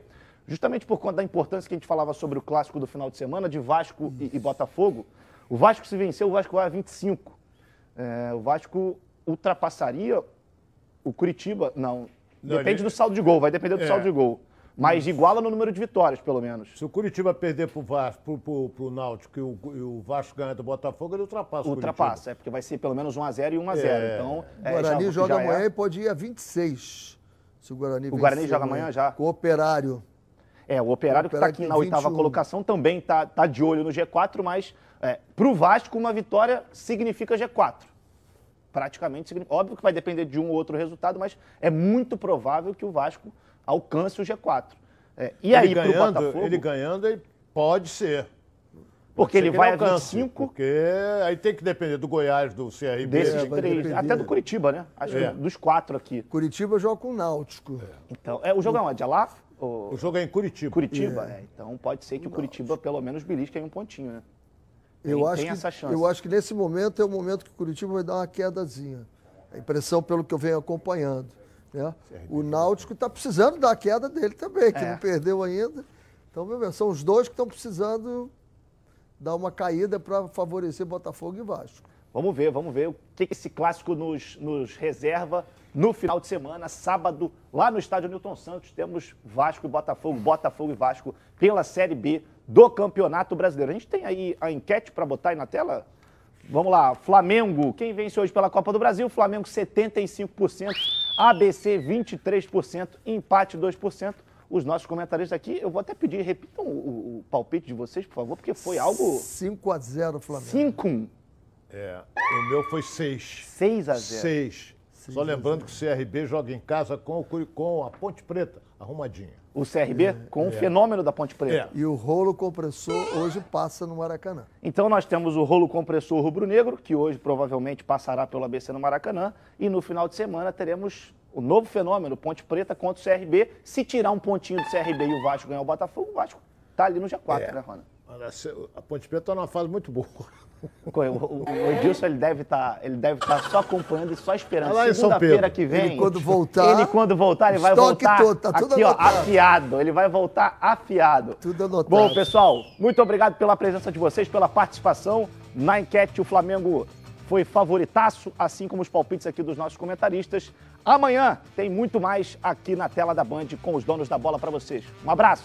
justamente por conta da importância que a gente falava sobre o clássico do final de semana, de Vasco e, e Botafogo. O Vasco se venceu, o Vasco vai a 25. É, o Vasco ultrapassaria o Curitiba. Não, não depende ele... do saldo de gol, vai depender do é. saldo de gol. Mas iguala no número de vitórias, pelo menos. Se o Curitiba perder pro Vasco, pro, pro, pro Náutico e o, e o Vasco ganhar do Botafogo, ele ultrapassa o Ultrapassa, é porque vai ser pelo menos 1x0 e 1x0. É. Então, o Guarani já, joga já amanhã é... e pode ir a 26. Se o Guarani O Guarani joga amanhã já. Com o Operário. É, o Operário, que está aqui na oitava colocação também está tá de olho no G4, mas é, para o Vasco uma vitória significa G4. praticamente significa. Óbvio que vai depender de um ou outro resultado, mas é muito provável que o Vasco alcance o G4. É, e ele aí, pro ganhando, Botafogo. ele ganhando, ele pode ser. Porque Pode ele vai a alcance, 25. Porque aí tem que depender do Goiás, do CRB. Desses vai três, depender. até do Curitiba, né? Acho É. que dos quatro aqui. Curitiba joga com o Náutico. Então, é, o jogo é onde? É lá? Ou- O jogo é em Curitiba. Curitiba? É, então pode ser que o Curitiba pelo menos belisque aí um pontinho, né? Eu Tem- acho, tem que, essa chance. eu acho que nesse momento é o momento que o Curitiba vai dar uma quedazinha. A impressão pelo que eu venho acompanhando. Né? O Náutico está precisando da queda dele também, que É. não perdeu ainda. Então, meu Deus, são os dois que estão precisando dar uma caída para favorecer Botafogo e Vasco. Vamos ver, vamos ver o que esse clássico nos, nos reserva no final de semana, sábado, lá no estádio Newton Santos, temos Vasco e Botafogo, Botafogo e Vasco pela Série B do Campeonato Brasileiro. A gente tem aí a enquete para botar aí na tela? Vamos lá, Flamengo, quem vence hoje pela Copa do Brasil? Flamengo 75%, ABC 23%, empate 2%. Os nossos comentaristas aqui, eu vou até pedir, repitam o, o- palpite de vocês, por favor, porque foi algo 5 a 0 Flamengo. 5 É, o meu foi 6. 6 a 0. 6. Só lembrando que o CRB joga em casa com, o com a Ponte Preta, arrumadinha. O CRB com o fenômeno da Ponte Preta. E o rolo compressor hoje passa no Maracanã. Então nós temos o rolo compressor rubro-negro, que hoje provavelmente passará pelo ABC no Maracanã, e no final de semana teremos o novo fenômeno, Ponte Preta contra o CRB. Se tirar um pontinho do CRB e o Vasco ganhar o Botafogo, o Vasco tá ali no G4, É. né, Rona? A Ponte Preta está numa fase muito boa. O, o, o Edilson ele deve estar ele deve tá só acompanhando e só esperando. Tá São Segunda-feira Pedro. que vem. Ele, quando voltar, Ele quando voltar, ele vai voltar todo, tá tudo aqui, ó, anotado. afiado. Ele vai voltar afiado. Tudo anotado. Bom, pessoal, muito obrigado pela presença de vocês, pela participação. Na enquete, o Flamengo foi favoritaço, assim como os palpites aqui dos nossos comentaristas. Amanhã tem muito mais aqui na tela da Band com os donos da bola para vocês. Um abraço.